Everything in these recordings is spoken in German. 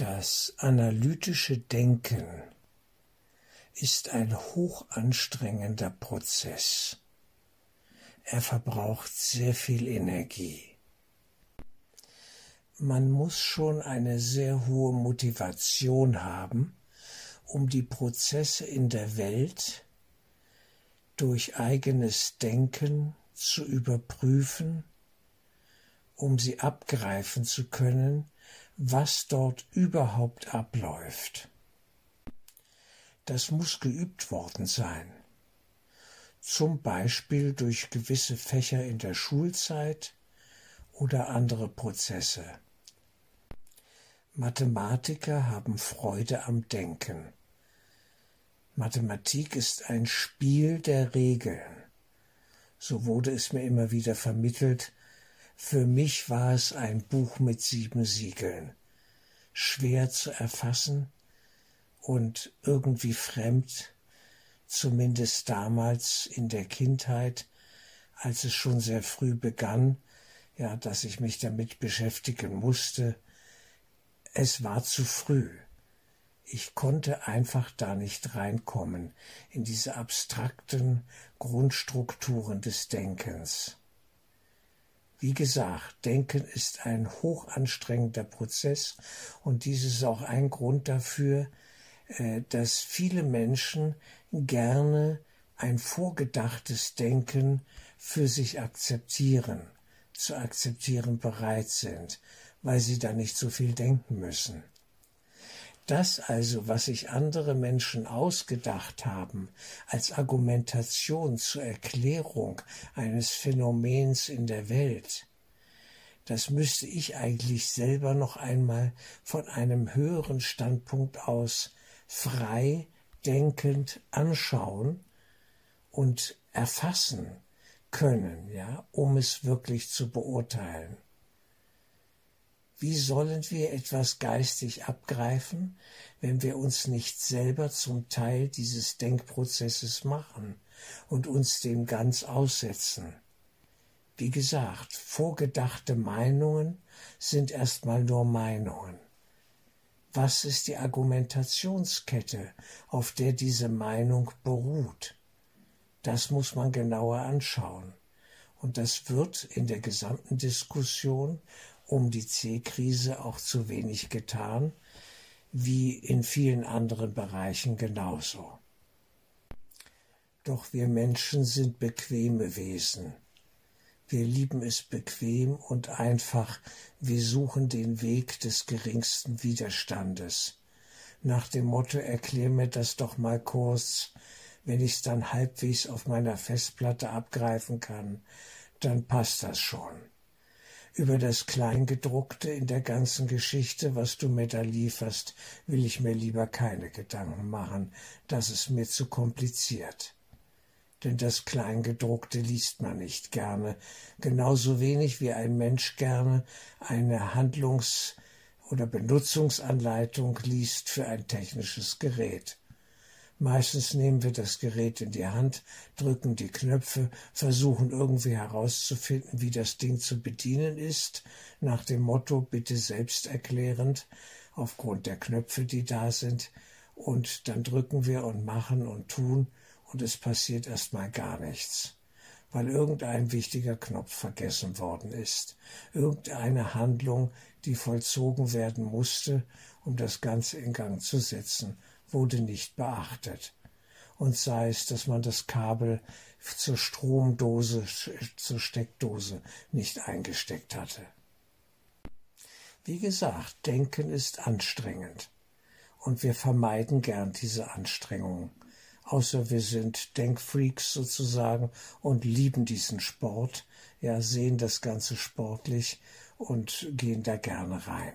Das analytische Denken ist ein hochanstrengender Prozess. Er verbraucht sehr viel Energie. Man muss schon eine sehr hohe Motivation haben, um die Prozesse in der Welt durch eigenes Denken zu überprüfen, um sie abgreifen zu können, was dort überhaupt abläuft. Das muss geübt worden sein, zum Beispiel durch gewisse Fächer in der Schulzeit oder andere Prozesse. Mathematiker haben Freude am Denken. Mathematik ist ein Spiel der Regeln. So wurde es mir immer wieder vermittelt, für mich war es ein Buch mit sieben Siegeln, schwer zu erfassen und irgendwie fremd, zumindest damals in der Kindheit, als es schon sehr früh begann, ja, dass ich mich damit beschäftigen musste. Es war zu früh. Ich konnte einfach da nicht reinkommen in diese abstrakten Grundstrukturen des Denkens. Wie gesagt, Denken ist ein hochanstrengender Prozess und dies ist auch ein Grund dafür, äh, dass viele Menschen gerne ein vorgedachtes Denken für sich akzeptieren, zu akzeptieren bereit sind, weil sie da nicht so viel denken müssen. Das also, was sich andere Menschen ausgedacht haben als Argumentation zur Erklärung eines Phänomens in der Welt, das müsste ich eigentlich selber noch einmal von einem höheren Standpunkt aus frei denkend anschauen und erfassen können, ja, um es wirklich zu beurteilen. Wie sollen wir etwas geistig abgreifen, wenn wir uns nicht selber zum Teil dieses Denkprozesses machen und uns dem ganz aussetzen? Wie gesagt, vorgedachte Meinungen sind erstmal nur Meinungen. Was ist die Argumentationskette, auf der diese Meinung beruht? Das muss man genauer anschauen. Und das wird in der gesamten Diskussion um die C-Krise auch zu wenig getan, wie in vielen anderen Bereichen genauso. Doch wir Menschen sind bequeme Wesen. Wir lieben es bequem und einfach, wir suchen den Weg des geringsten Widerstandes. Nach dem Motto, erklär mir das doch mal kurz, wenn ich's dann halbwegs auf meiner Festplatte abgreifen kann, dann passt das schon. Über das Kleingedruckte in der ganzen Geschichte, was du mir da lieferst, will ich mir lieber keine Gedanken machen, das ist mir zu kompliziert. Denn das Kleingedruckte liest man nicht gerne, genauso wenig wie ein Mensch gerne eine Handlungs- oder Benutzungsanleitung liest für ein technisches Gerät. Meistens nehmen wir das Gerät in die Hand, drücken die Knöpfe, versuchen irgendwie herauszufinden, wie das Ding zu bedienen ist, nach dem Motto bitte selbsterklärend, aufgrund der Knöpfe, die da sind, und dann drücken wir und machen und tun, und es passiert erstmal gar nichts, weil irgendein wichtiger Knopf vergessen worden ist, irgendeine Handlung, die vollzogen werden musste, um das Ganze in Gang zu setzen, wurde nicht beachtet. Und sei es, dass man das Kabel zur Stromdose, zur Steckdose nicht eingesteckt hatte. Wie gesagt, Denken ist anstrengend. Und wir vermeiden gern diese Anstrengungen. Außer wir sind Denkfreaks sozusagen und lieben diesen Sport, ja, sehen das Ganze sportlich und gehen da gerne rein.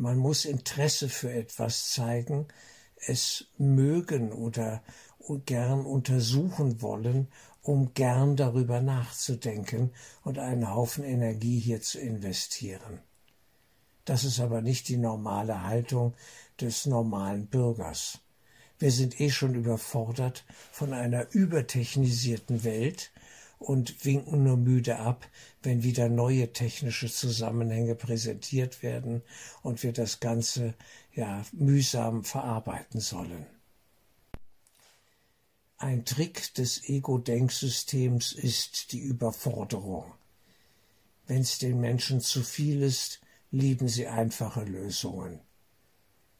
Man muss Interesse für etwas zeigen, es mögen oder gern untersuchen wollen, um gern darüber nachzudenken und einen Haufen Energie hier zu investieren. Das ist aber nicht die normale Haltung des normalen Bürgers. Wir sind eh schon überfordert von einer übertechnisierten Welt und winken nur müde ab, wenn wieder neue technische Zusammenhänge präsentiert werden und wir das Ganze ja mühsam verarbeiten sollen. Ein Trick des Ego-Denksystems ist die Überforderung. Wenn es den Menschen zu viel ist, lieben sie einfache Lösungen.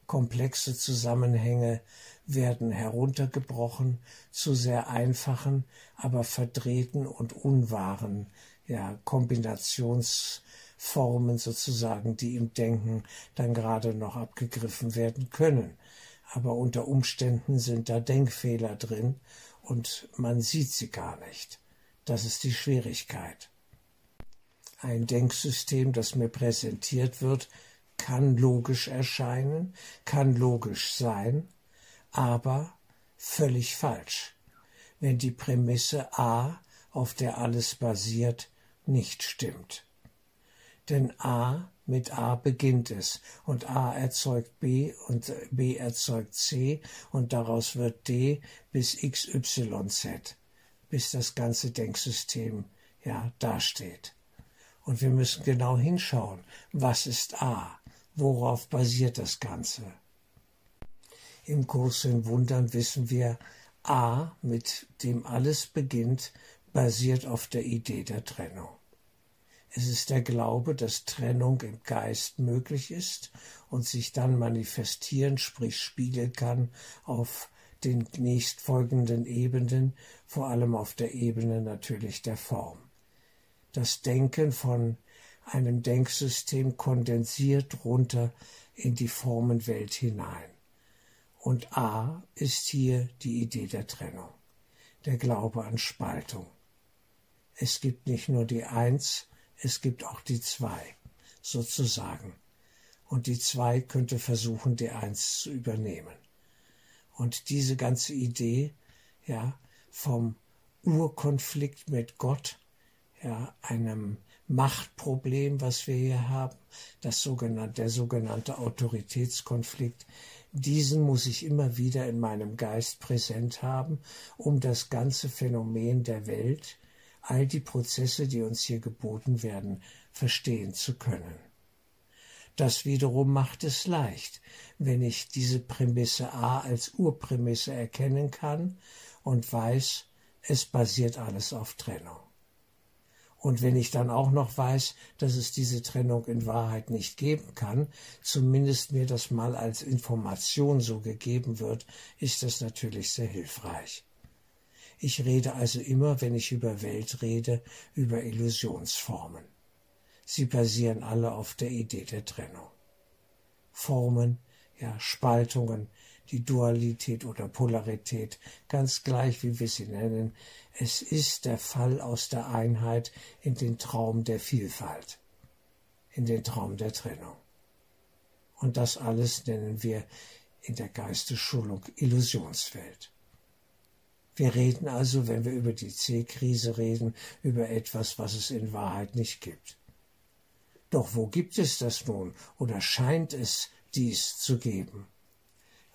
Komplexe Zusammenhänge werden heruntergebrochen zu sehr einfachen, aber verdrehten und unwahren ja, Kombinationsformen sozusagen, die im Denken dann gerade noch abgegriffen werden können. Aber unter Umständen sind da Denkfehler drin und man sieht sie gar nicht. Das ist die Schwierigkeit. Ein Denksystem, das mir präsentiert wird, kann logisch erscheinen, kann logisch sein, aber völlig falsch, wenn die Prämisse A, auf der alles basiert, nicht stimmt. Denn A mit A beginnt es und A erzeugt B und B erzeugt C und daraus wird D bis XYZ, bis das ganze Denksystem ja dasteht. Und wir müssen genau hinschauen, was ist A? Worauf basiert das Ganze? Im Kurs in Wundern wissen wir, A, mit dem alles beginnt, basiert auf der Idee der Trennung. Es ist der Glaube, dass Trennung im Geist möglich ist und sich dann manifestieren, sprich spiegeln kann auf den nächstfolgenden Ebenen, vor allem auf der Ebene natürlich der Form. Das Denken von einem Denksystem kondensiert runter in die Formenwelt hinein. Und A ist hier die Idee der Trennung, der Glaube an Spaltung. Es gibt nicht nur die Eins, es gibt auch die Zwei, sozusagen. Und die Zwei könnte versuchen, die Eins zu übernehmen. Und diese ganze Idee, ja, vom Urkonflikt mit Gott, ja, einem Machtproblem, was wir hier haben, das sogenannte, der sogenannte Autoritätskonflikt, diesen muss ich immer wieder in meinem Geist präsent haben, um das ganze Phänomen der Welt, all die Prozesse, die uns hier geboten werden, verstehen zu können. Das wiederum macht es leicht, wenn ich diese Prämisse A als Urprämisse erkennen kann und weiß, es basiert alles auf Trennung. Und wenn ich dann auch noch weiß, dass es diese Trennung in Wahrheit nicht geben kann, zumindest mir das mal als Information so gegeben wird, ist das natürlich sehr hilfreich. Ich rede also immer, wenn ich über Welt rede, über Illusionsformen. Sie basieren alle auf der Idee der Trennung. Formen, ja, Spaltungen, die Dualität oder Polarität, ganz gleich wie wir sie nennen, es ist der Fall aus der Einheit in den Traum der Vielfalt, in den Traum der Trennung. Und das alles nennen wir in der Geistesschulung Illusionswelt. Wir reden also, wenn wir über die C-Krise reden, über etwas, was es in Wahrheit nicht gibt. Doch wo gibt es das nun oder scheint es dies zu geben?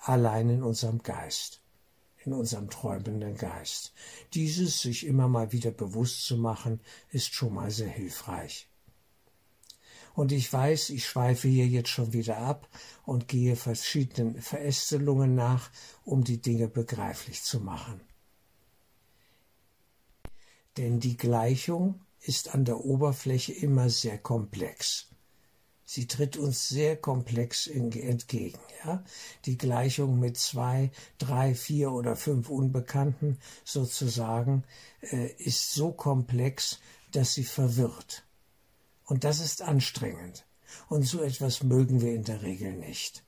Allein in unserem Geist, in unserem träumenden Geist. Dieses sich immer mal wieder bewusst zu machen, ist schon mal sehr hilfreich. Und ich weiß, ich schweife hier jetzt schon wieder ab und gehe verschiedenen Verästelungen nach, um die Dinge begreiflich zu machen. Denn die Gleichung ist an der Oberfläche immer sehr komplex. Sie tritt uns sehr komplex entgegen. Ja? Die Gleichung mit zwei, drei, vier oder fünf Unbekannten sozusagen äh, ist so komplex, dass sie verwirrt. Und das ist anstrengend. Und so etwas mögen wir in der Regel nicht.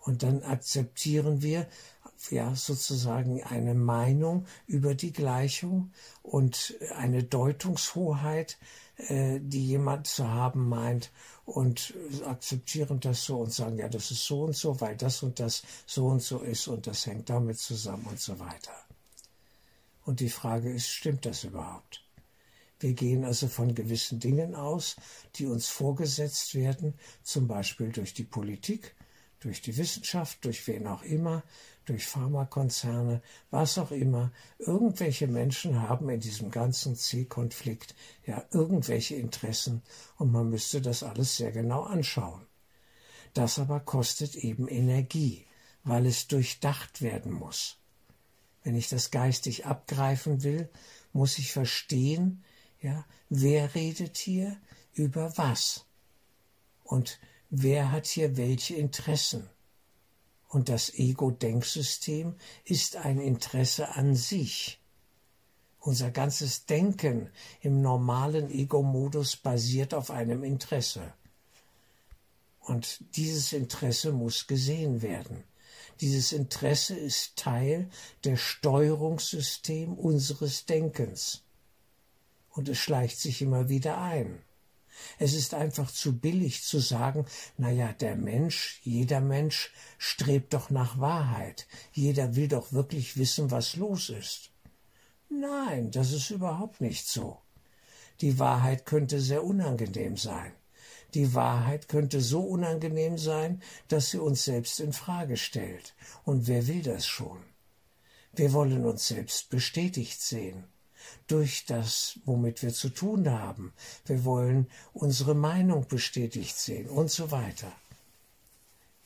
Und dann akzeptieren wir ja sozusagen eine Meinung über die Gleichung und eine Deutungshoheit, äh, die jemand zu haben meint und akzeptieren das so und sagen, ja, das ist so und so, weil das und das so und so ist und das hängt damit zusammen und so weiter. Und die Frage ist, stimmt das überhaupt? Wir gehen also von gewissen Dingen aus, die uns vorgesetzt werden, zum Beispiel durch die Politik, durch die Wissenschaft, durch wen auch immer, durch Pharmakonzerne, was auch immer. Irgendwelche Menschen haben in diesem ganzen C-Konflikt ja irgendwelche Interessen und man müsste das alles sehr genau anschauen. Das aber kostet eben Energie, weil es durchdacht werden muss. Wenn ich das geistig abgreifen will, muss ich verstehen, ja, wer redet hier über was? Und wer hat hier welche Interessen? Und das Ego-Denksystem ist ein Interesse an sich. Unser ganzes Denken im normalen Ego-Modus basiert auf einem Interesse. Und dieses Interesse muss gesehen werden. Dieses Interesse ist Teil der Steuerungssystem unseres Denkens. Und es schleicht sich immer wieder ein. Es ist einfach zu billig zu sagen, na ja, der Mensch, jeder Mensch strebt doch nach Wahrheit. Jeder will doch wirklich wissen, was los ist. Nein, das ist überhaupt nicht so. Die Wahrheit könnte sehr unangenehm sein. Die Wahrheit könnte so unangenehm sein, dass sie uns selbst in Frage stellt. Und wer will das schon? Wir wollen uns selbst bestätigt sehen durch das, womit wir zu tun haben. Wir wollen unsere Meinung bestätigt sehen und so weiter.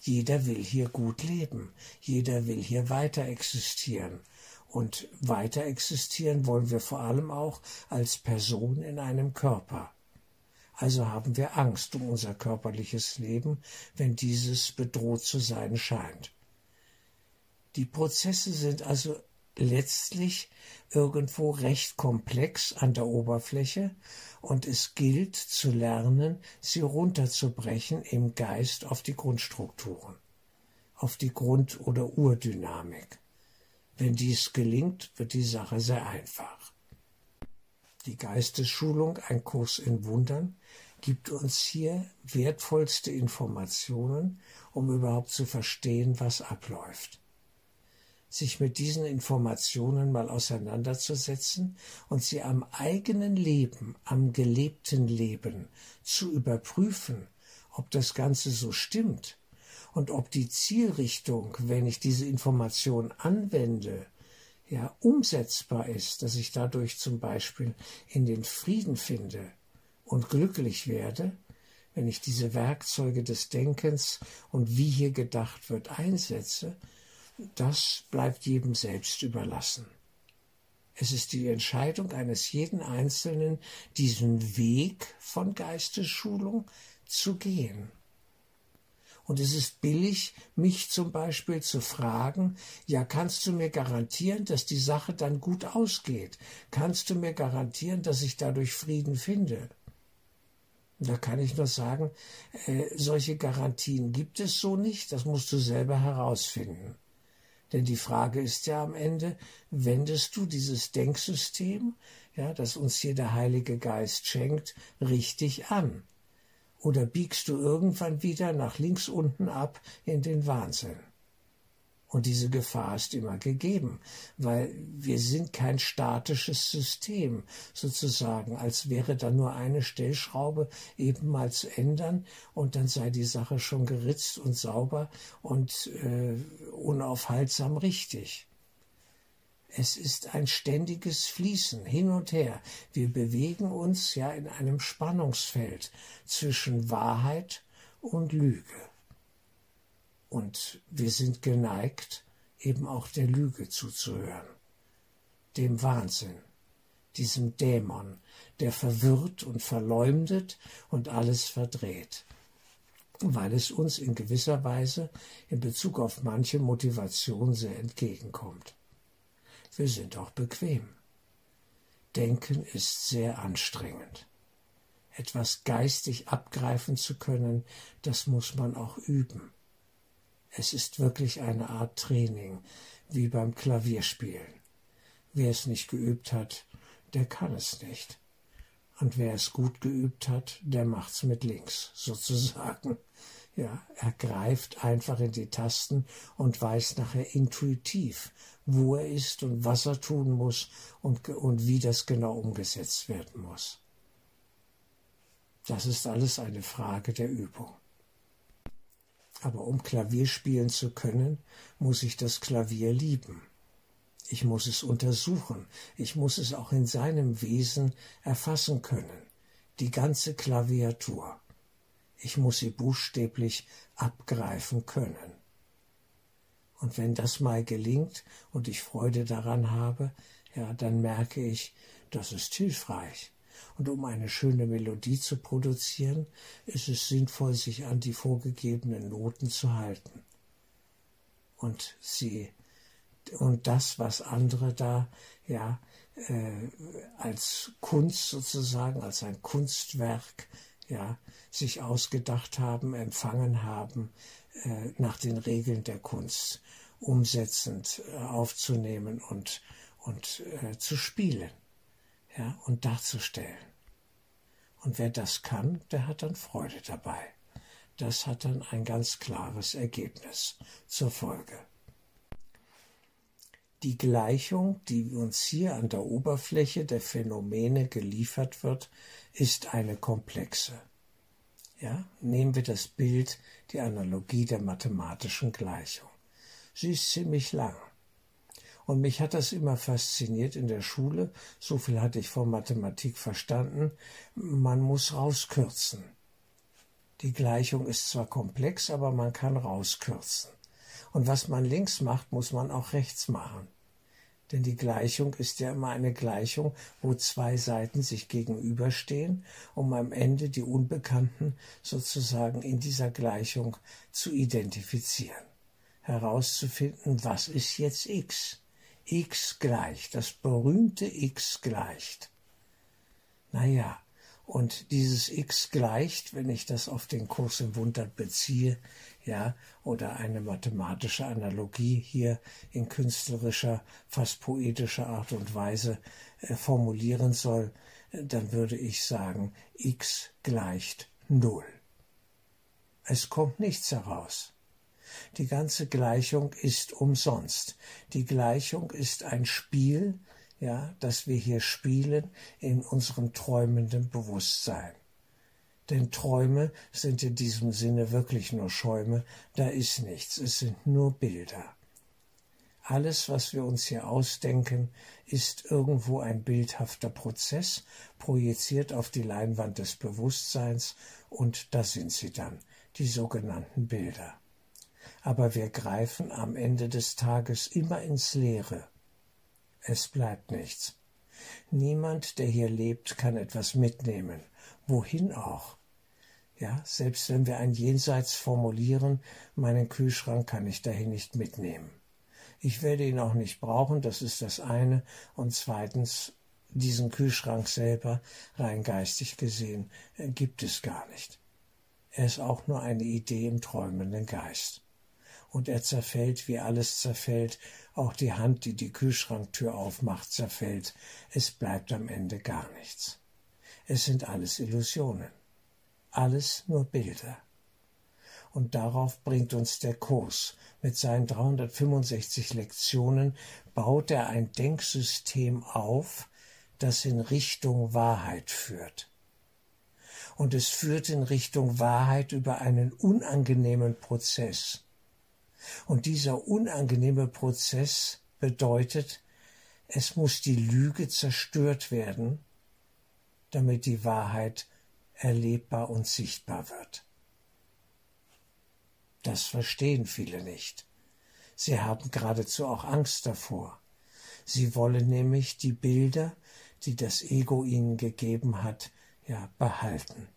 Jeder will hier gut leben, jeder will hier weiter existieren. Und weiter existieren wollen wir vor allem auch als Person in einem Körper. Also haben wir Angst um unser körperliches Leben, wenn dieses bedroht zu sein scheint. Die Prozesse sind also letztlich irgendwo recht komplex an der Oberfläche und es gilt zu lernen, sie runterzubrechen im Geist auf die Grundstrukturen, auf die Grund- oder Urdynamik. Wenn dies gelingt, wird die Sache sehr einfach. Die Geistesschulung, ein Kurs in Wundern, gibt uns hier wertvollste Informationen, um überhaupt zu verstehen, was abläuft sich mit diesen Informationen mal auseinanderzusetzen und sie am eigenen Leben, am gelebten Leben zu überprüfen, ob das Ganze so stimmt und ob die Zielrichtung, wenn ich diese Information anwende, ja umsetzbar ist, dass ich dadurch zum Beispiel in den Frieden finde und glücklich werde, wenn ich diese Werkzeuge des Denkens und wie hier gedacht wird einsetze, das bleibt jedem selbst überlassen. Es ist die Entscheidung eines jeden Einzelnen, diesen Weg von Geistesschulung zu gehen. Und es ist billig, mich zum Beispiel zu fragen, ja, kannst du mir garantieren, dass die Sache dann gut ausgeht? Kannst du mir garantieren, dass ich dadurch Frieden finde? Da kann ich nur sagen, äh, solche Garantien gibt es so nicht, das musst du selber herausfinden. Denn die Frage ist ja am Ende, wendest du dieses Denksystem, ja, das uns hier der Heilige Geist schenkt, richtig an? Oder biegst du irgendwann wieder nach links unten ab in den Wahnsinn? Und diese Gefahr ist immer gegeben, weil wir sind kein statisches System, sozusagen, als wäre da nur eine Stellschraube eben mal zu ändern und dann sei die Sache schon geritzt und sauber und äh, unaufhaltsam richtig. Es ist ein ständiges Fließen hin und her. Wir bewegen uns ja in einem Spannungsfeld zwischen Wahrheit und Lüge. Und wir sind geneigt, eben auch der Lüge zuzuhören, dem Wahnsinn, diesem Dämon, der verwirrt und verleumdet und alles verdreht, weil es uns in gewisser Weise in Bezug auf manche Motivation sehr entgegenkommt. Wir sind auch bequem. Denken ist sehr anstrengend. Etwas geistig abgreifen zu können, das muss man auch üben. Es ist wirklich eine Art Training, wie beim Klavierspielen. Wer es nicht geübt hat, der kann es nicht. Und wer es gut geübt hat, der macht's mit links, sozusagen. Ja, er greift einfach in die Tasten und weiß nachher intuitiv, wo er ist und was er tun muss und, und wie das genau umgesetzt werden muss. Das ist alles eine Frage der Übung. Aber um Klavier spielen zu können, muss ich das Klavier lieben. Ich muss es untersuchen, ich muss es auch in seinem Wesen erfassen können, die ganze Klaviatur. Ich muss sie buchstäblich abgreifen können. Und wenn das mal gelingt und ich Freude daran habe, ja, dann merke ich, das ist hilfreich. Und um eine schöne Melodie zu produzieren, ist es sinnvoll, sich an die vorgegebenen Noten zu halten. Und sie, und das, was andere da, ja, äh, als Kunst sozusagen, als ein Kunstwerk, ja, sich ausgedacht haben, empfangen haben, äh, nach den Regeln der Kunst umsetzend äh, aufzunehmen und, und äh, zu spielen ja, und darzustellen. Und wer das kann, der hat dann Freude dabei. Das hat dann ein ganz klares Ergebnis zur Folge. Die Gleichung, die uns hier an der Oberfläche der Phänomene geliefert wird, ist eine komplexe. Ja, nehmen wir das Bild, die Analogie der mathematischen Gleichung. Sie ist ziemlich lang. Und mich hat das immer fasziniert in der Schule. So viel hatte ich von Mathematik verstanden. Man muss rauskürzen. Die Gleichung ist zwar komplex, aber man kann rauskürzen. Und was man links macht, muss man auch rechts machen. Denn die Gleichung ist ja immer eine Gleichung, wo zwei Seiten sich gegenüberstehen, um am Ende die Unbekannten sozusagen in dieser Gleichung zu identifizieren, herauszufinden, was ist jetzt x x gleicht, das berühmte x gleicht. Naja, und dieses x gleicht, wenn ich das auf den Kurs im Wunder beziehe, ja, oder eine mathematische Analogie hier in künstlerischer, fast poetischer Art und Weise äh, formulieren soll, dann würde ich sagen, x gleicht null. Es kommt nichts heraus. Die ganze Gleichung ist umsonst. Die Gleichung ist ein Spiel, ja, das wir hier spielen in unserem träumenden Bewusstsein. Denn Träume sind in diesem Sinne wirklich nur Schäume, da ist nichts, es sind nur Bilder. Alles, was wir uns hier ausdenken, ist irgendwo ein bildhafter Prozess, projiziert auf die Leinwand des Bewusstseins, und da sind sie dann, die sogenannten Bilder aber wir greifen am Ende des Tages immer ins Leere. Es bleibt nichts. Niemand, der hier lebt, kann etwas mitnehmen. Wohin auch? Ja, selbst wenn wir ein Jenseits formulieren, meinen Kühlschrank kann ich dahin nicht mitnehmen. Ich werde ihn auch nicht brauchen, das ist das eine. Und zweitens, diesen Kühlschrank selber, rein geistig gesehen, gibt es gar nicht. Er ist auch nur eine Idee im träumenden Geist und er zerfällt, wie alles zerfällt, auch die Hand, die die Kühlschranktür aufmacht, zerfällt, es bleibt am Ende gar nichts. Es sind alles Illusionen, alles nur Bilder. Und darauf bringt uns der Kurs. Mit seinen 365 Lektionen baut er ein Denksystem auf, das in Richtung Wahrheit führt. Und es führt in Richtung Wahrheit über einen unangenehmen Prozess, und dieser unangenehme Prozess bedeutet, es muss die Lüge zerstört werden, damit die Wahrheit erlebbar und sichtbar wird. Das verstehen viele nicht. Sie haben geradezu auch Angst davor. Sie wollen nämlich die Bilder, die das Ego ihnen gegeben hat, ja behalten.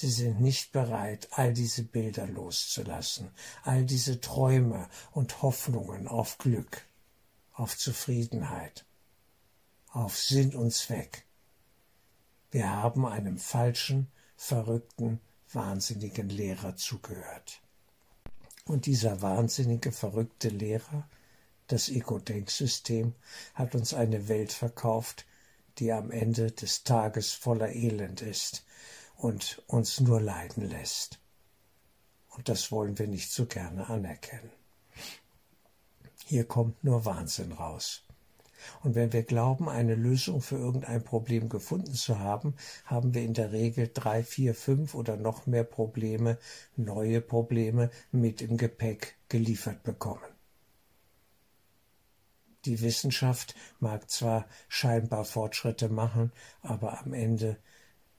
Sie sind nicht bereit, all diese Bilder loszulassen, all diese Träume und Hoffnungen auf Glück, auf Zufriedenheit, auf Sinn und Zweck. Wir haben einem falschen, verrückten, wahnsinnigen Lehrer zugehört. Und dieser wahnsinnige, verrückte Lehrer, das Ego-Denksystem, hat uns eine Welt verkauft, die am Ende des Tages voller Elend ist, und uns nur leiden lässt. Und das wollen wir nicht so gerne anerkennen. Hier kommt nur Wahnsinn raus. Und wenn wir glauben, eine Lösung für irgendein Problem gefunden zu haben, haben wir in der Regel drei, vier, fünf oder noch mehr Probleme, neue Probleme mit im Gepäck geliefert bekommen. Die Wissenschaft mag zwar scheinbar Fortschritte machen, aber am Ende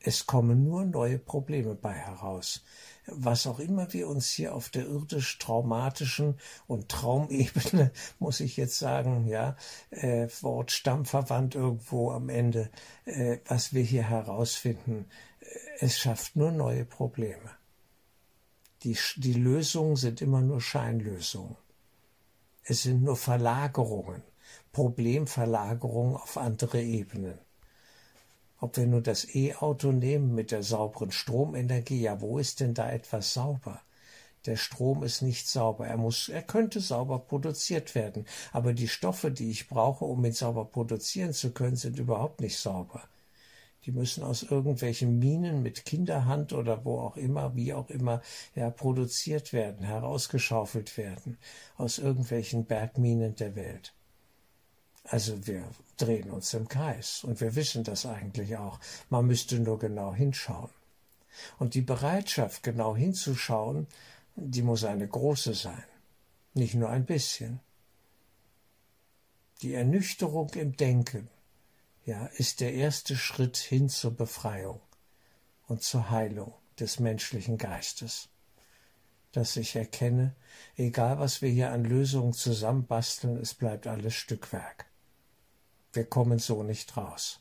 es kommen nur neue Probleme bei heraus. Was auch immer wir uns hier auf der irdisch traumatischen und Traumebene, muss ich jetzt sagen, ja, äh, Wort stammverwandt irgendwo am Ende, äh, was wir hier herausfinden, äh, es schafft nur neue Probleme. Die, die Lösungen sind immer nur Scheinlösungen. Es sind nur Verlagerungen, Problemverlagerungen auf andere Ebenen. Ob wir nur das E-Auto nehmen mit der sauberen Stromenergie, ja, wo ist denn da etwas sauber? Der Strom ist nicht sauber. Er muss, er könnte sauber produziert werden. Aber die Stoffe, die ich brauche, um ihn sauber produzieren zu können, sind überhaupt nicht sauber. Die müssen aus irgendwelchen Minen mit Kinderhand oder wo auch immer, wie auch immer, ja, produziert werden, herausgeschaufelt werden, aus irgendwelchen Bergminen der Welt. Also wir drehen uns im Kreis und wir wissen das eigentlich auch. Man müsste nur genau hinschauen. Und die Bereitschaft, genau hinzuschauen, die muss eine große sein, nicht nur ein bisschen. Die Ernüchterung im Denken, ja, ist der erste Schritt hin zur Befreiung und zur Heilung des menschlichen Geistes. Dass ich erkenne, egal was wir hier an Lösungen zusammenbasteln, es bleibt alles Stückwerk. Wir kommen so nicht raus.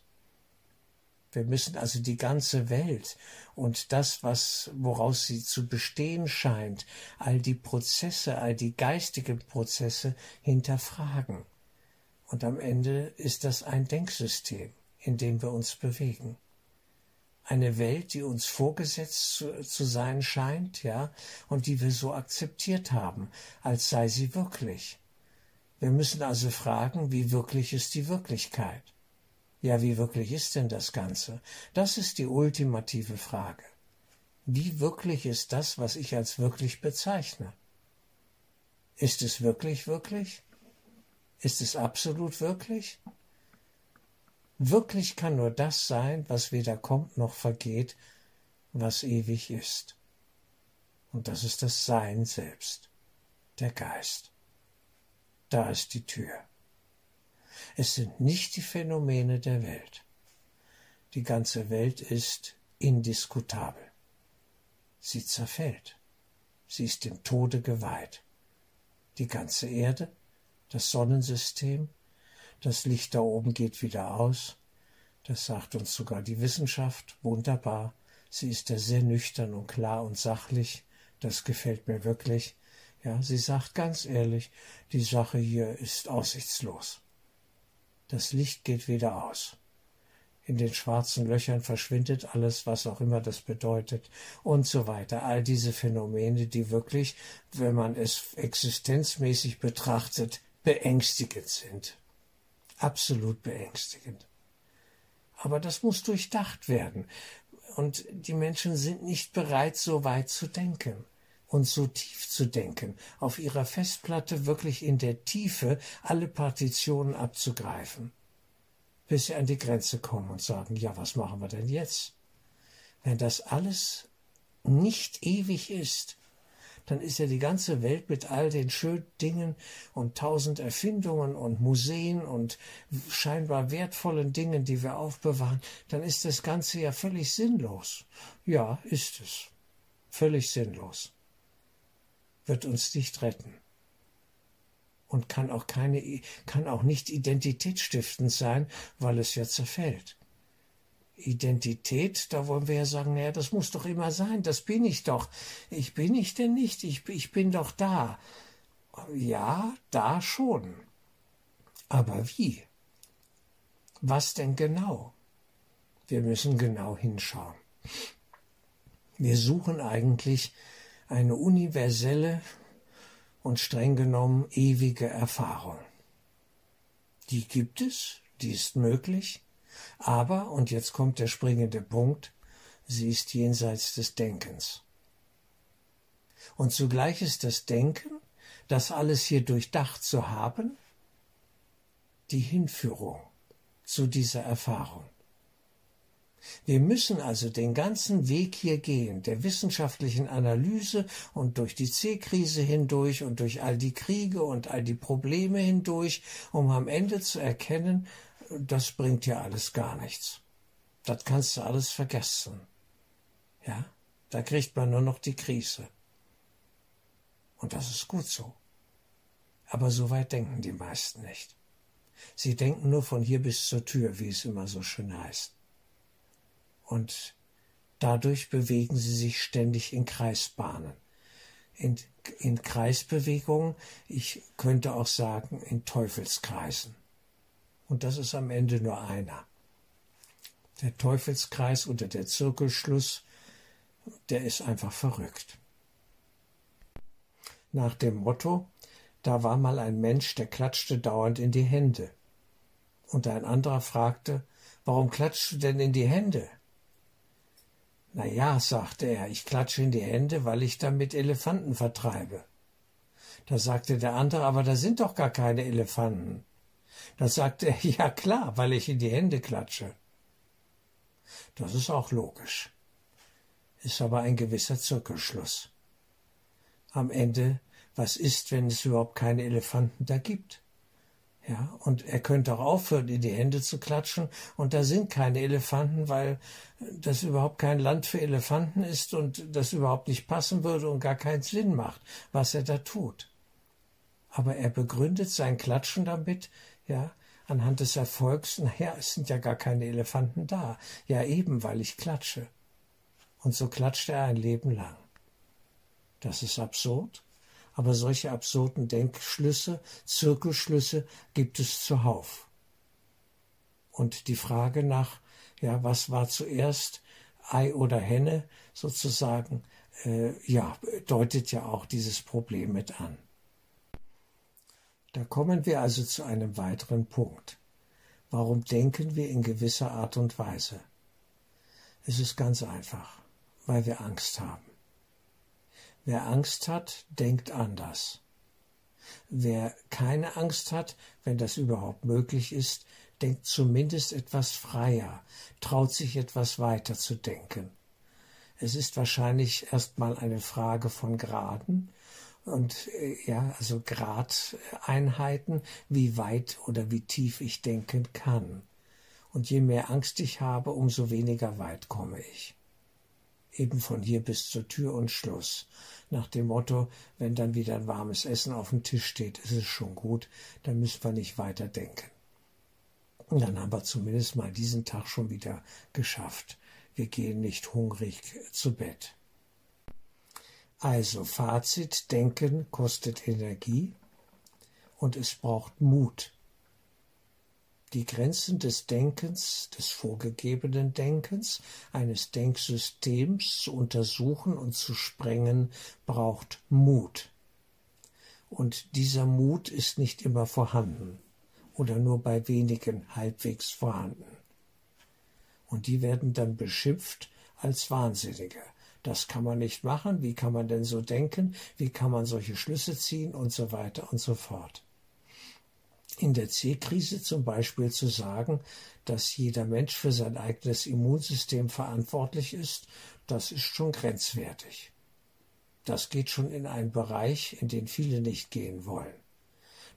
Wir müssen also die ganze Welt und das, was, woraus sie zu bestehen scheint, all die Prozesse, all die geistigen Prozesse hinterfragen. Und am Ende ist das ein Denksystem, in dem wir uns bewegen. Eine Welt, die uns vorgesetzt zu, zu sein scheint, ja, und die wir so akzeptiert haben, als sei sie wirklich. Wir müssen also fragen, wie wirklich ist die Wirklichkeit? Ja, wie wirklich ist denn das Ganze? Das ist die ultimative Frage. Wie wirklich ist das, was ich als wirklich bezeichne? Ist es wirklich wirklich? Ist es absolut wirklich? Wirklich kann nur das sein, was weder kommt noch vergeht, was ewig ist. Und das ist das Sein selbst, der Geist. Da ist die Tür. Es sind nicht die Phänomene der Welt. Die ganze Welt ist indiskutabel. Sie zerfällt. Sie ist dem Tode geweiht. Die ganze Erde, das Sonnensystem, das Licht da oben geht wieder aus. Das sagt uns sogar die Wissenschaft. Wunderbar. Sie ist da sehr nüchtern und klar und sachlich. Das gefällt mir wirklich. Ja, sie sagt ganz ehrlich, die Sache hier ist aussichtslos. Das Licht geht wieder aus. In den schwarzen Löchern verschwindet alles, was auch immer das bedeutet, und so weiter. All diese Phänomene, die wirklich, wenn man es existenzmäßig betrachtet, beängstigend sind. Absolut beängstigend. Aber das muss durchdacht werden. Und die Menschen sind nicht bereit, so weit zu denken und so tief zu denken, auf ihrer Festplatte wirklich in der Tiefe alle Partitionen abzugreifen, bis sie an die Grenze kommen und sagen, ja, was machen wir denn jetzt? Wenn das alles nicht ewig ist, dann ist ja die ganze Welt mit all den schönen Dingen und tausend Erfindungen und Museen und scheinbar wertvollen Dingen, die wir aufbewahren, dann ist das Ganze ja völlig sinnlos. Ja, ist es. Völlig sinnlos wird uns nicht retten und kann auch keine, kann auch nicht identitätsstiftend sein, weil es ja zerfällt. Identität, da wollen wir ja sagen, naja, das muss doch immer sein, das bin ich doch. Ich bin ich denn nicht, ich, ich bin doch da. Ja, da schon. Aber wie? Was denn genau? Wir müssen genau hinschauen. Wir suchen eigentlich eine universelle und streng genommen ewige Erfahrung. Die gibt es, die ist möglich, aber, und jetzt kommt der springende Punkt, sie ist jenseits des Denkens. Und zugleich ist das Denken, das alles hier durchdacht zu haben, die Hinführung zu dieser Erfahrung. Wir müssen also den ganzen Weg hier gehen, der wissenschaftlichen Analyse und durch die C-Krise hindurch und durch all die Kriege und all die Probleme hindurch, um am Ende zu erkennen, das bringt ja alles gar nichts. Das kannst du alles vergessen. Ja, da kriegt man nur noch die Krise. Und das ist gut so. Aber so weit denken die meisten nicht. Sie denken nur von hier bis zur Tür, wie es immer so schön heißt. Und dadurch bewegen sie sich ständig in Kreisbahnen. In, in Kreisbewegungen, ich könnte auch sagen, in Teufelskreisen. Und das ist am Ende nur einer. Der Teufelskreis oder der Zirkelschluss, der ist einfach verrückt. Nach dem Motto, da war mal ein Mensch, der klatschte dauernd in die Hände. Und ein anderer fragte, warum klatschst du denn in die Hände? Na ja, sagte er, ich klatsche in die Hände, weil ich damit Elefanten vertreibe. Da sagte der andere, aber da sind doch gar keine Elefanten. Da sagte er, ja klar, weil ich in die Hände klatsche. Das ist auch logisch. Ist aber ein gewisser Zirkelschluss. Am Ende, was ist, wenn es überhaupt keine Elefanten da gibt? Ja, und er könnte auch aufhören, in die Hände zu klatschen. Und da sind keine Elefanten, weil das überhaupt kein Land für Elefanten ist und das überhaupt nicht passen würde und gar keinen Sinn macht, was er da tut. Aber er begründet sein Klatschen damit, ja, anhand des Erfolgs, naja, es sind ja gar keine Elefanten da. Ja, eben, weil ich klatsche. Und so klatscht er ein Leben lang. Das ist absurd, aber solche absurden Denkschlüsse, Zirkelschlüsse gibt es zuhauf. Und die Frage nach, ja, was war zuerst, Ei oder Henne sozusagen, äh, ja, deutet ja auch dieses Problem mit an. Da kommen wir also zu einem weiteren Punkt. Warum denken wir in gewisser Art und Weise? Es ist ganz einfach, weil wir Angst haben. Wer Angst hat, denkt anders. Wer keine Angst hat, wenn das überhaupt möglich ist, denkt zumindest etwas freier, traut sich etwas weiter zu denken. Es ist wahrscheinlich erstmal eine Frage von Graden und äh, ja, also Gradeinheiten, wie weit oder wie tief ich denken kann. Und je mehr Angst ich habe, umso weniger weit komme ich eben von hier bis zur Tür und Schluss. Nach dem Motto, wenn dann wieder ein warmes Essen auf dem Tisch steht, ist es schon gut, dann müssen wir nicht weiter denken. Und dann haben wir zumindest mal diesen Tag schon wieder geschafft. Wir gehen nicht hungrig zu Bett. Also Fazit, Denken kostet Energie und es braucht Mut, die Grenzen des Denkens, des vorgegebenen Denkens, eines Denksystems zu untersuchen und zu sprengen, braucht Mut. Und dieser Mut ist nicht immer vorhanden oder nur bei wenigen halbwegs vorhanden. Und die werden dann beschimpft als Wahnsinnige. Das kann man nicht machen, wie kann man denn so denken, wie kann man solche Schlüsse ziehen und so weiter und so fort in der C-Krise zum Beispiel zu sagen, dass jeder Mensch für sein eigenes Immunsystem verantwortlich ist, das ist schon grenzwertig. Das geht schon in einen Bereich, in den viele nicht gehen wollen.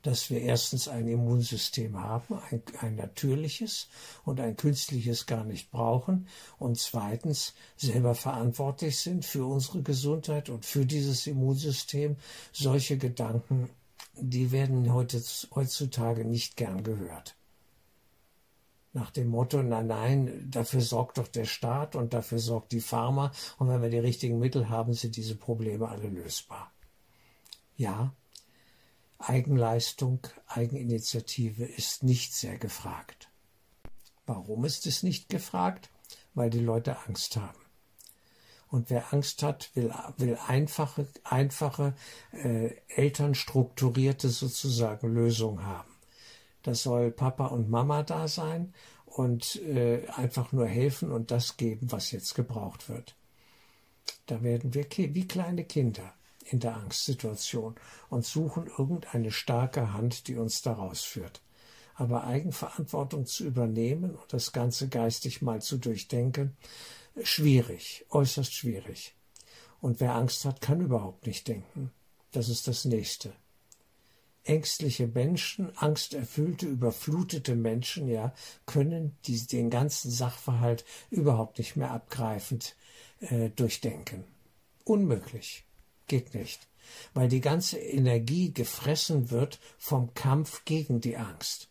Dass wir erstens ein Immunsystem haben, ein, ein natürliches und ein künstliches gar nicht brauchen und zweitens selber verantwortlich sind für unsere Gesundheit und für dieses Immunsystem, solche Gedanken die werden heutzutage nicht gern gehört. Nach dem Motto, nein, nein, dafür sorgt doch der Staat und dafür sorgt die Pharma und wenn wir die richtigen Mittel haben, sind diese Probleme alle lösbar. Ja, Eigenleistung, Eigeninitiative ist nicht sehr gefragt. Warum ist es nicht gefragt? Weil die Leute Angst haben. Und wer Angst hat, will, will einfache, einfache äh, elternstrukturierte sozusagen Lösungen haben. Das soll Papa und Mama da sein und äh, einfach nur helfen und das geben, was jetzt gebraucht wird. Da werden wir wie kleine Kinder in der Angstsituation und suchen irgendeine starke Hand, die uns daraus führt. Aber Eigenverantwortung zu übernehmen und das Ganze geistig mal zu durchdenken, schwierig, äußerst schwierig. Und wer Angst hat, kann überhaupt nicht denken. Das ist das Nächste. Ängstliche Menschen, angsterfüllte, überflutete Menschen, ja, können die, den ganzen Sachverhalt überhaupt nicht mehr abgreifend äh, durchdenken. Unmöglich. Geht nicht. Weil die ganze Energie gefressen wird vom Kampf gegen die Angst.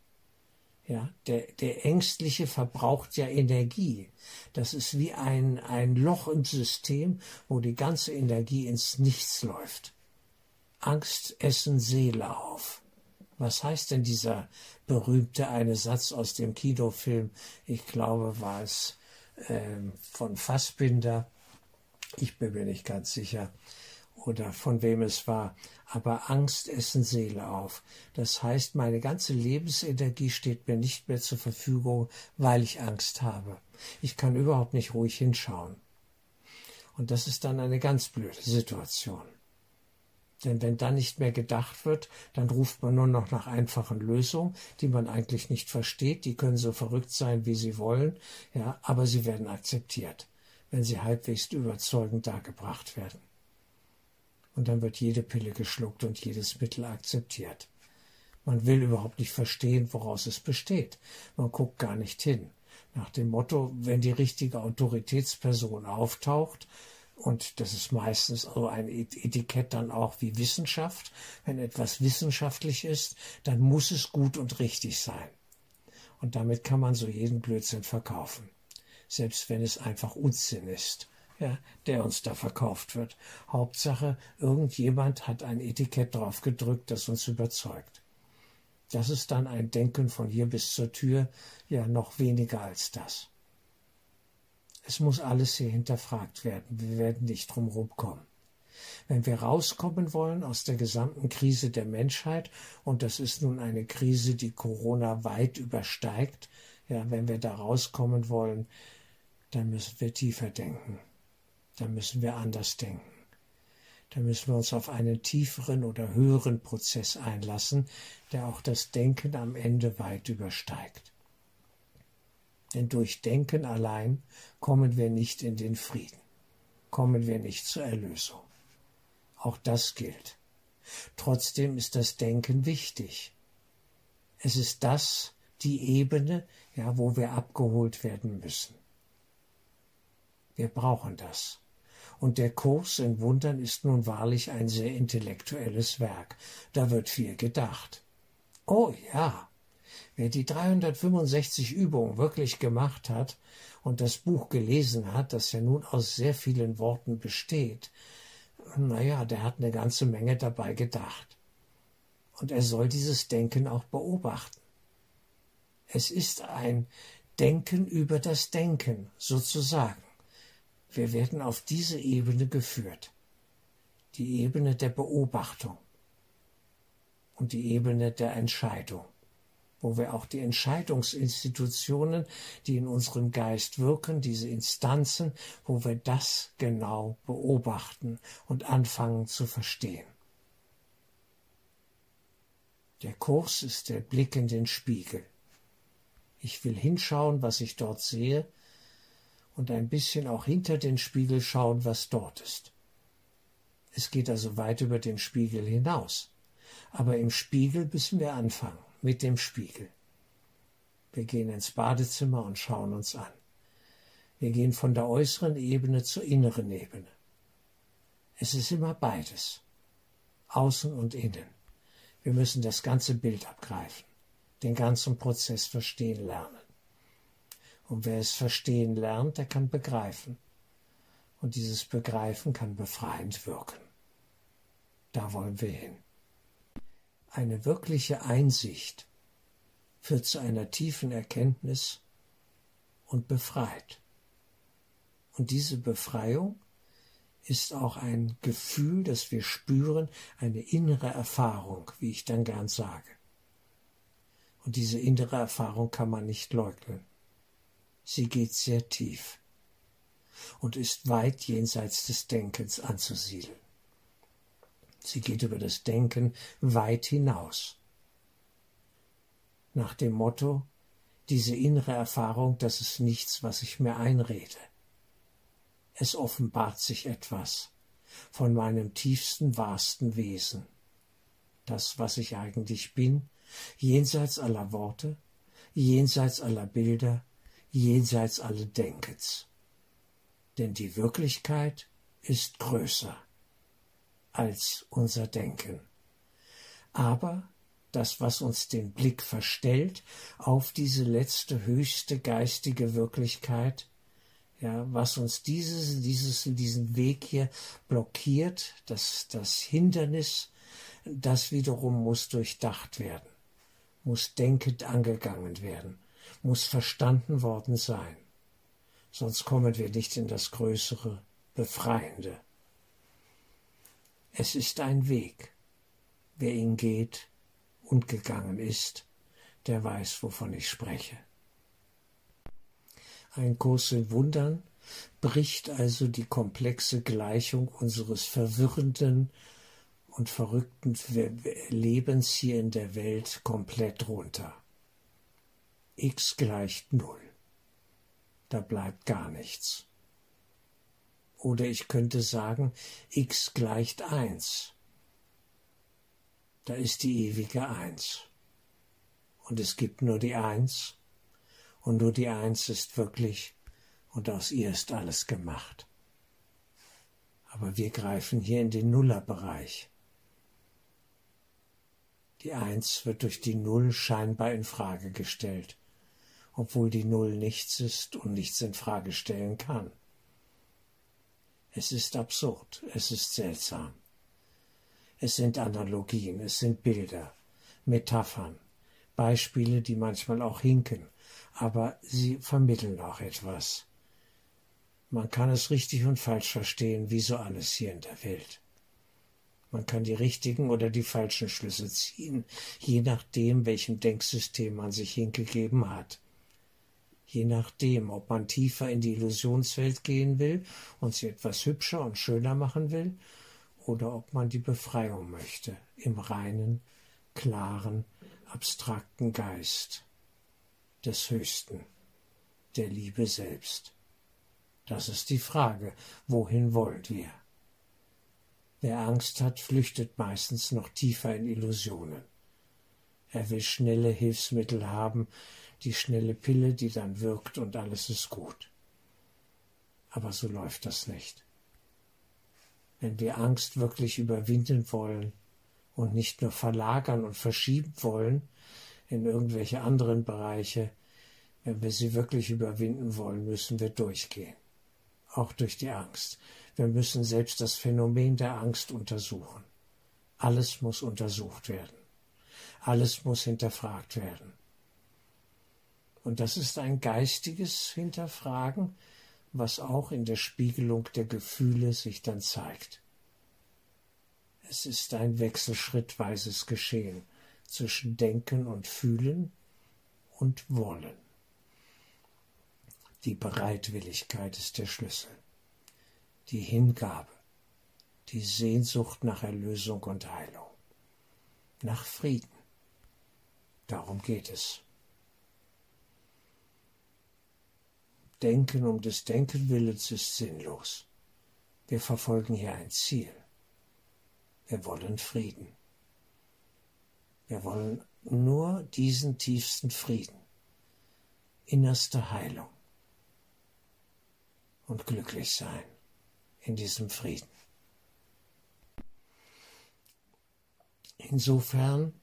Ja, der, der Ängstliche verbraucht ja Energie. Das ist wie ein, ein Loch im System, wo die ganze Energie ins Nichts läuft. Angst essen Seele auf. Was heißt denn dieser berühmte eine Satz aus dem Kinofilm? Ich glaube, war es äh, von Fassbinder. Ich bin mir nicht ganz sicher oder von wem es war, aber Angst essen Seele auf. Das heißt, meine ganze Lebensenergie steht mir nicht mehr zur Verfügung, weil ich Angst habe. Ich kann überhaupt nicht ruhig hinschauen. Und das ist dann eine ganz blöde Situation. Denn wenn dann nicht mehr gedacht wird, dann ruft man nur noch nach einfachen Lösungen, die man eigentlich nicht versteht. Die können so verrückt sein, wie sie wollen, ja, aber sie werden akzeptiert, wenn sie halbwegs überzeugend dargebracht werden und dann wird jede Pille geschluckt und jedes Mittel akzeptiert. Man will überhaupt nicht verstehen, woraus es besteht. Man guckt gar nicht hin. Nach dem Motto, wenn die richtige Autoritätsperson auftaucht, und das ist meistens so ein Etikett dann auch wie Wissenschaft, wenn etwas wissenschaftlich ist, dann muss es gut und richtig sein. Und damit kann man so jeden Blödsinn verkaufen, selbst wenn es einfach Unsinn ist ja, der uns da verkauft wird. Hauptsache, irgendjemand hat ein Etikett drauf gedrückt, das uns überzeugt. Das ist dann ein Denken von hier bis zur Tür, ja noch weniger als das. Es muss alles hier hinterfragt werden. Wir werden nicht drum kommen. Wenn wir rauskommen wollen aus der gesamten Krise der Menschheit, und das ist nun eine Krise, die Corona weit übersteigt, ja, wenn wir da rauskommen wollen, dann müssen wir tiefer denken. Da müssen wir anders denken. Da müssen wir uns auf einen tieferen oder höheren Prozess einlassen, der auch das Denken am Ende weit übersteigt. Denn durch Denken allein kommen wir nicht in den Frieden, kommen wir nicht zur Erlösung. Auch das gilt. Trotzdem ist das Denken wichtig. Es ist das, die Ebene, ja, wo wir abgeholt werden müssen. Wir brauchen das. Und der Kurs in Wundern ist nun wahrlich ein sehr intellektuelles Werk. Da wird viel gedacht. Oh ja, wer die 365 Übungen wirklich gemacht hat und das Buch gelesen hat, das ja nun aus sehr vielen Worten besteht, naja, der hat eine ganze Menge dabei gedacht. Und er soll dieses Denken auch beobachten. Es ist ein Denken über das Denken, sozusagen. Wir werden auf diese Ebene geführt, die Ebene der Beobachtung und die Ebene der Entscheidung, wo wir auch die Entscheidungsinstitutionen, die in unserem Geist wirken, diese Instanzen, wo wir das genau beobachten und anfangen zu verstehen. Der Kurs ist der Blick in den Spiegel. Ich will hinschauen, was ich dort sehe, und ein bisschen auch hinter den Spiegel schauen, was dort ist. Es geht also weit über den Spiegel hinaus. Aber im Spiegel müssen wir anfangen, mit dem Spiegel. Wir gehen ins Badezimmer und schauen uns an. Wir gehen von der äußeren Ebene zur inneren Ebene. Es ist immer beides, außen und innen. Wir müssen das ganze Bild abgreifen, den ganzen Prozess verstehen lernen. Und wer es verstehen lernt, der kann begreifen. Und dieses Begreifen kann befreiend wirken. Da wollen wir hin. Eine wirkliche Einsicht führt zu einer tiefen Erkenntnis und befreit. Und diese Befreiung ist auch ein Gefühl, das wir spüren, eine innere Erfahrung, wie ich dann gern sage. Und diese innere Erfahrung kann man nicht leugnen. Sie geht sehr tief und ist weit jenseits des Denkens anzusiedeln. Sie geht über das Denken weit hinaus. nach dem Motto, diese innere Erfahrung, das ist nichts, was ich mir einrede. Es offenbart sich etwas von meinem tiefsten, wahrsten Wesen. Das, was ich eigentlich bin, jenseits aller Worte, jenseits aller Bilder, jenseits alle Denkens. Denn die Wirklichkeit ist größer als unser Denken. Aber das, was uns den Blick verstellt auf diese letzte höchste geistige Wirklichkeit, ja, was uns dieses, dieses, diesen Weg hier blockiert, das, das Hindernis, das wiederum muss durchdacht werden, muss denkend angegangen werden, muss verstanden worden sein. Sonst kommen wir nicht in das größere, befreiende. Es ist ein Weg. Wer ihn geht und gegangen ist, der weiß, wovon ich spreche. Ein Kurs in Wundern bricht also die komplexe Gleichung unseres verwirrenden und verrückten Lebens hier in der Welt komplett runter. X gleicht null. Da bleibt gar nichts. Oder ich könnte sagen, x gleicht eins. Da ist die ewige Eins. Und es gibt nur die Eins und nur die Eins ist wirklich und aus ihr ist alles gemacht. Aber wir greifen hier in den Nullerbereich. Die Eins wird durch die Null scheinbar in Frage gestellt, obwohl die Null nichts ist und nichts in Frage stellen kann. Es ist absurd, es ist seltsam. Es sind Analogien, es sind Bilder, Metaphern, Beispiele, die manchmal auch hinken, aber sie vermitteln auch etwas. Man kann es richtig und falsch verstehen, wie so alles hier in der Welt. Man kann die richtigen oder die falschen Schlüsse ziehen, je nachdem, welchem Denksystem man sich hingegeben hat. Je nachdem, ob man tiefer in die Illusionswelt gehen will und sie etwas hübscher und schöner machen will, oder ob man die Befreiung möchte im reinen, klaren, abstrakten Geist des Höchsten, der Liebe selbst. Das ist die Frage, wohin wollen wir? Wer Angst hat, flüchtet meistens noch tiefer in Illusionen. Er will schnelle Hilfsmittel haben, die schnelle Pille, die dann wirkt und alles ist gut. Aber so läuft das nicht. Wenn wir Angst wirklich überwinden wollen und nicht nur verlagern und verschieben wollen, in irgendwelche anderen Bereiche. Wenn wir sie wirklich überwinden wollen, müssen wir durchgehen. Auch durch die Angst. Wir müssen selbst das Phänomen der Angst untersuchen. Alles muss untersucht werden. Alles muss hinterfragt werden. Und das ist ein geistiges Hinterfragen, was auch in der Spiegelung der Gefühle sich dann zeigt. Es ist ein wechselschrittweises Geschehen zwischen Denken und Fühlen und Wollen. Die Bereitwilligkeit ist der Schlüssel, die Hingabe, die Sehnsucht nach Erlösung und Heilung, nach Frieden. Darum geht es. Denken um des Denkenwillens ist sinnlos. Wir verfolgen hier ein Ziel. Wir wollen Frieden. Wir wollen nur diesen tiefsten Frieden, innerste Heilung und glücklich sein in diesem Frieden. Insofern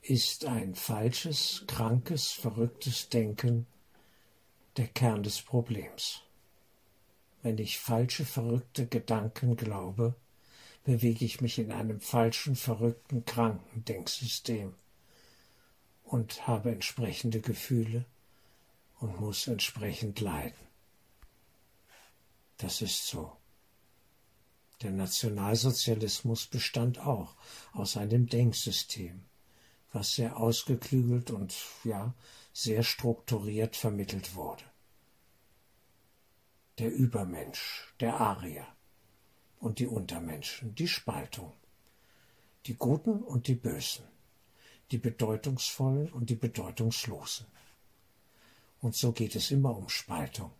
ist ein falsches, krankes, verrücktes Denken der Kern des Problems. Wenn ich falsche, verrückte Gedanken glaube, bewege ich mich in einem falschen, verrückten, kranken Denksystem und habe entsprechende Gefühle und muss entsprechend leiden. Das ist so. Der Nationalsozialismus bestand auch aus einem Denksystem, was sehr ausgeklügelt und ja sehr strukturiert vermittelt wurde. Der Übermensch, der Arier, und die Untermenschen, die Spaltung, die Guten und die Bösen, die bedeutungsvollen und die bedeutungslosen. Und so geht es immer um Spaltung.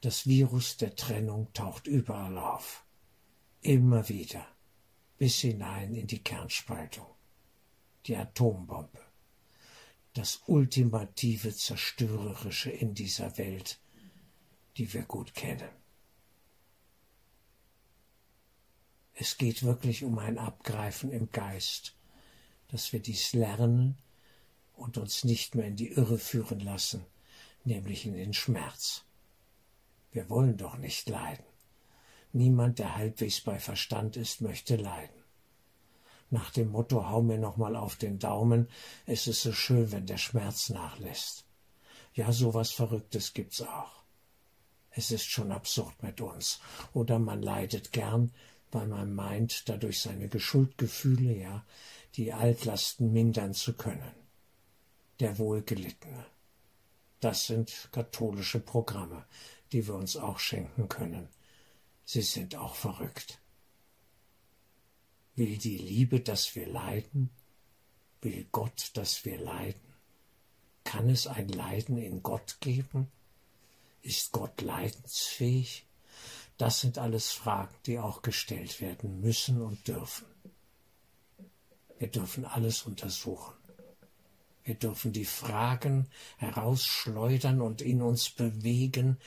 Das Virus der Trennung taucht überall auf. Immer wieder. Bis hinein in die Kernspaltung. Die Atombombe. Das ultimative Zerstörerische in dieser Welt, die wir gut kennen. Es geht wirklich um ein Abgreifen im Geist, dass wir dies lernen und uns nicht mehr in die Irre führen lassen, nämlich in den Schmerz. Wir wollen doch nicht leiden. Niemand, der halbwegs bei Verstand ist, möchte leiden. Nach dem Motto Hau mir noch mal auf den Daumen, es ist so schön, wenn der Schmerz nachlässt. Ja, so was Verrücktes gibt's auch. Es ist schon absurd mit uns. Oder man leidet gern, weil man meint, dadurch seine Geschuldgefühle, ja, die Altlasten mindern zu können. Der Wohlgelittene. Das sind katholische Programme, die wir uns auch schenken können. Sie sind auch verrückt. Will die Liebe, dass wir leiden? Will Gott, dass wir leiden? Kann es ein Leiden in Gott geben? Ist Gott leidensfähig? Das sind alles Fragen, die auch gestellt werden müssen und dürfen. Wir dürfen alles untersuchen. Wir dürfen die Fragen herausschleudern und in uns bewegen,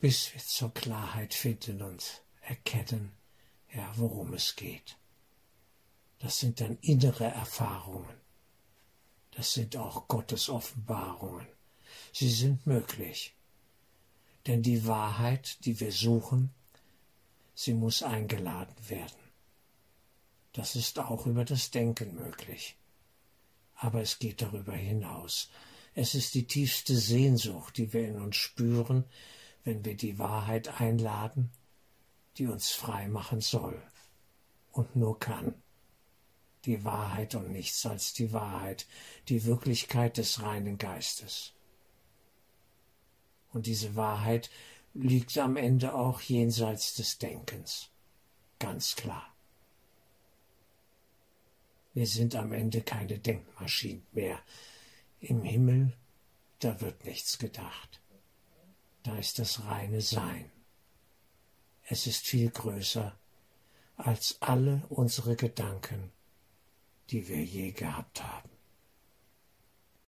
bis wir zur Klarheit finden und erkennen, ja, worum es geht. Das sind dann innere Erfahrungen. Das sind auch Gottes Offenbarungen. Sie sind möglich. Denn die Wahrheit, die wir suchen, sie muss eingeladen werden. Das ist auch über das Denken möglich. Aber es geht darüber hinaus. Es ist die tiefste Sehnsucht, die wir in uns spüren, wenn wir die Wahrheit einladen, die uns frei machen soll und nur kann. Die Wahrheit und nichts als die Wahrheit, die Wirklichkeit des reinen Geistes. Und diese Wahrheit liegt am Ende auch jenseits des Denkens. Ganz klar. Wir sind am Ende keine Denkmaschinen mehr. Im Himmel, da wird nichts gedacht. Da ist das reine Sein. Es ist viel größer als alle unsere Gedanken, die wir je gehabt haben.